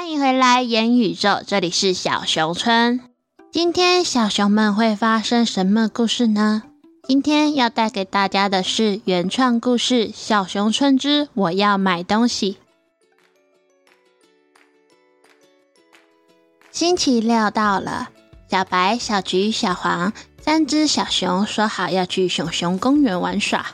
欢迎回来，言宇宙，这里是小熊村。今天小熊们会发生什么故事呢？今天要带给大家的是原创故事《小熊村之我要买东西》。星期六到了，小白、小橘、小黄三只小熊说好要去熊熊公园玩耍。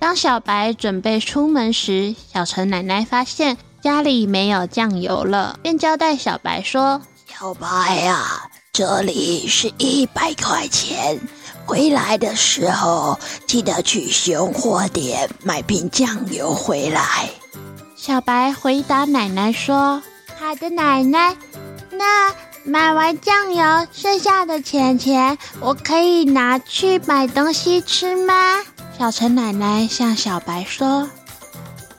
当小白准备出门时，小陈奶奶发现家里没有酱油了，便交代小白说：“小白呀，这里是一百块钱。”回来的时候记得去熊货店买瓶酱油回来。小白回答奶奶说：“好的，奶奶。那买完酱油剩下的钱钱，我可以拿去买东西吃吗？”小陈奶奶向小白说：“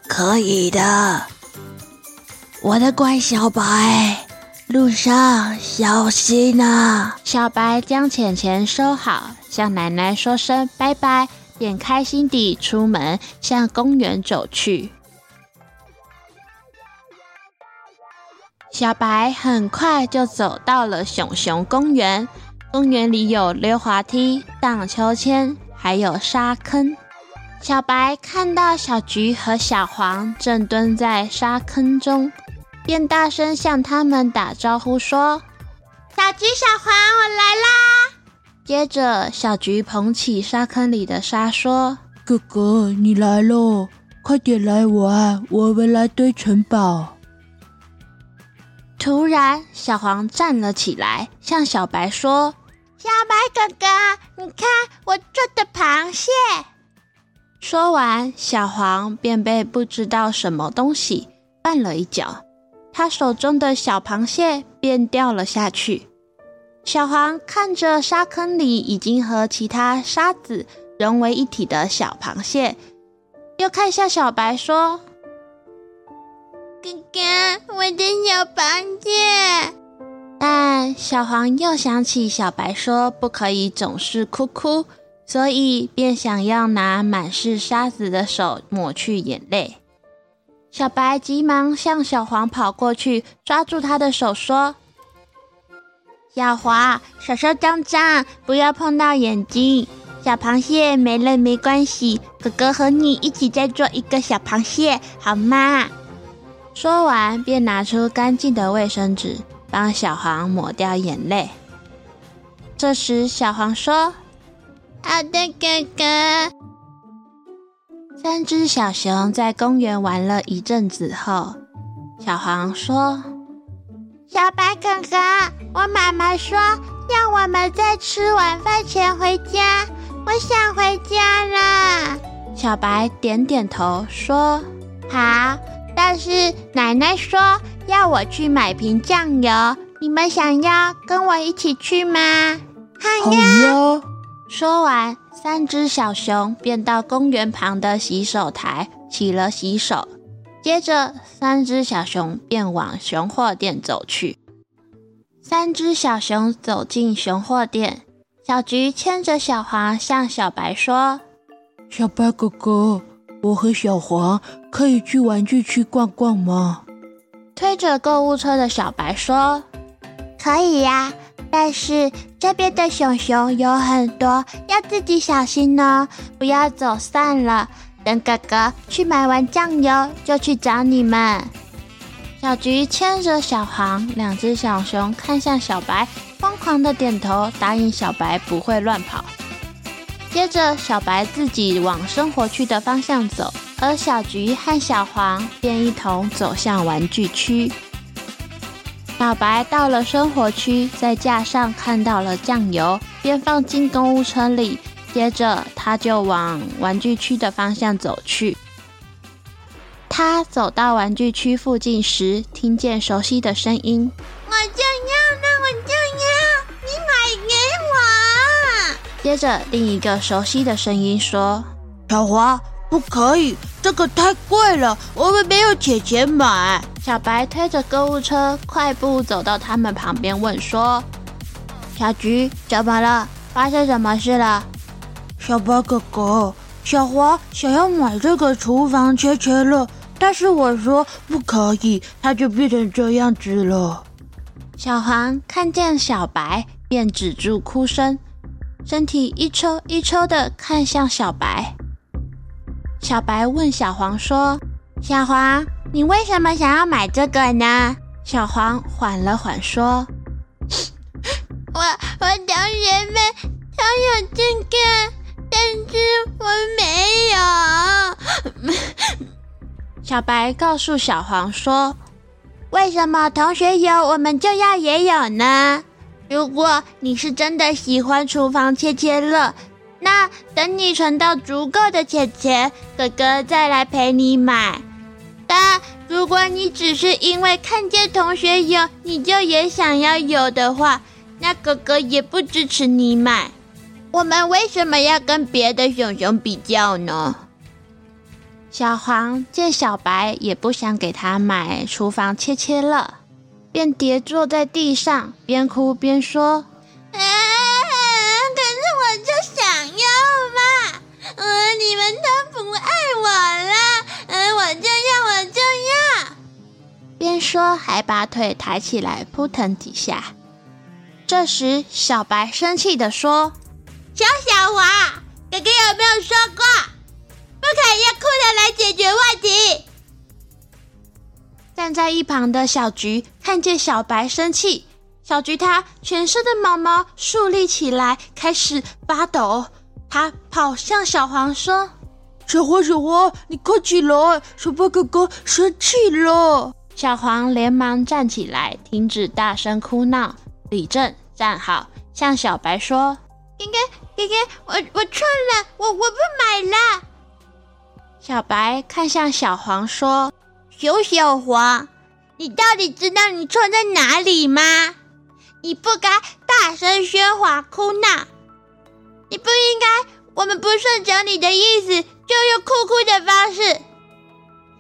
可以的，我的乖小白。”路上小心呐！小白将钱钱收好，向奶奶说声拜拜，便开心地出门向公园走去。小白很快就走到了熊熊公园，公园里有溜滑梯、荡秋千，还有沙坑。小白看到小橘和小黄正蹲在沙坑中。便大声向他们打招呼说：“小橘、小黄，我来啦！”接着，小橘捧起沙坑里的沙说：“哥哥，你来喽，快点来玩，我们来堆城堡。”突然，小黄站了起来，向小白说：“小白哥哥，你看我做的螃蟹。”说完，小黄便被不知道什么东西绊了一脚。他手中的小螃蟹便掉了下去。小黄看着沙坑里已经和其他沙子融为一体的小螃蟹，又看向小白说：“哥哥，我的小螃蟹。”但小黄又想起小白说不可以总是哭哭，所以便想要拿满是沙子的手抹去眼泪。小白急忙向小黄跑过去，抓住他的手说：“小黄，手手脏脏，不要碰到眼睛。小螃蟹没了没关系，哥哥和你一起再做一个小螃蟹，好吗？”说完，便拿出干净的卫生纸，帮小黄抹掉眼泪。这时，小黄说：“好的，哥哥。”三只小熊在公园玩了一阵子后，小黄说：“小白哥哥，我妈妈说要我们在吃晚饭前回家，我想回家了。”小白点点头说：“好。”但是奶奶说要我去买瓶酱油，你们想要跟我一起去吗？好呀。说完。三只小熊便到公园旁的洗手台洗了洗手，接着三只小熊便往熊货店走去。三只小熊走进熊货店，小菊牵着小黄向小白说：“小白哥哥，我和小黄可以去玩具区逛逛吗？”推着购物车的小白说：“可以呀。”但是这边的熊熊有很多，要自己小心哦，不要走散了。等哥哥去买完酱油，就去找你们。小菊牵着小黄，两只小熊看向小白，疯狂的点头，答应小白不会乱跑。接着，小白自己往生活区的方向走，而小菊和小黄便一同走向玩具区。小白到了生活区，在架上看到了酱油，便放进购物车里。接着，他就往玩具区的方向走去。他走到玩具区附近时，听见熟悉的声音：“我就要，那我就要，你买给我。”接着，另一个熟悉的声音说：“小华，不可以，这个太贵了，我们没有钱钱买。”小白推着购物车，快步走到他们旁边，问说：“小菊，怎么了？发生什么事了？”小白哥哥，小华想要买这个厨房切切乐，但是我说不可以，它就变成这样子了。小黄看见小白，便止住哭声，身体一抽一抽的看向小白。小白问小黄说：“小黄，你为什么想要买这个呢？”小黄缓了缓说：“ 我我同学们都有这个，但是我没有。”小白告诉小黄说：“为什么同学有，我们就要也有呢？如果你是真的喜欢厨房切切乐。”那等你存到足够的钱钱，哥哥再来陪你买。但如果你只是因为看见同学有，你就也想要有的话，那哥哥也不支持你买。我们为什么要跟别的熊熊比较呢？小黄见小白也不想给他买厨房切切乐，便跌坐在地上，边哭边说。说还把腿抬起来扑腾几下。这时，小白生气的说：“小小华，哥哥有没有说过，不可以用哭的来解决问题？”站在一旁的小菊看见小白生气，小菊它全身的毛毛竖立起来，开始发抖。它跑向小黄说：“小黄，小黄，你快起来，小白哥哥生气了。”小黄连忙站起来，停止大声哭闹。李正站好，向小白说：“哥哥，哥哥，我我错了，我我不买了。”小白看向小黄说：“小小黄，你到底知道你错在哪里吗？你不该大声喧哗哭闹，你不应该，我们不顺着你的意思就用哭哭的方式。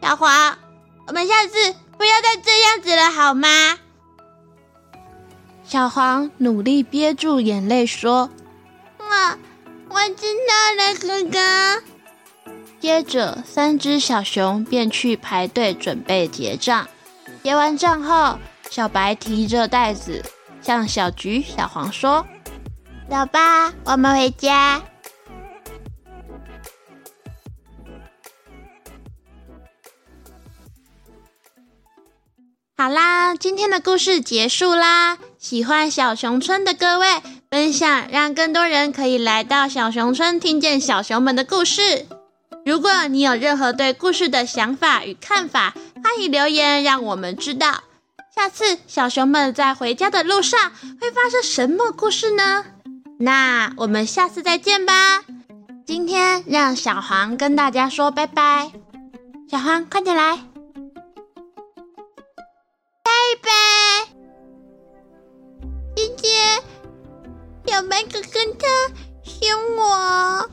小黄，我们下次。”不要再这样子了，好吗？小黄努力憋住眼泪说：“我我知道了，哥哥。”接着，三只小熊便去排队准备结账。结完账后，小白提着袋子向小橘、小黄说：“走吧，我们回家。”好啦，今天的故事结束啦！喜欢小熊村的各位，分享让更多人可以来到小熊村，听见小熊们的故事。如果你有任何对故事的想法与看法，欢迎留言让我们知道。下次小熊们在回家的路上会发生什么故事呢？那我们下次再见吧！今天让小黄跟大家说拜拜，小黄快点来。白哥哥他凶我。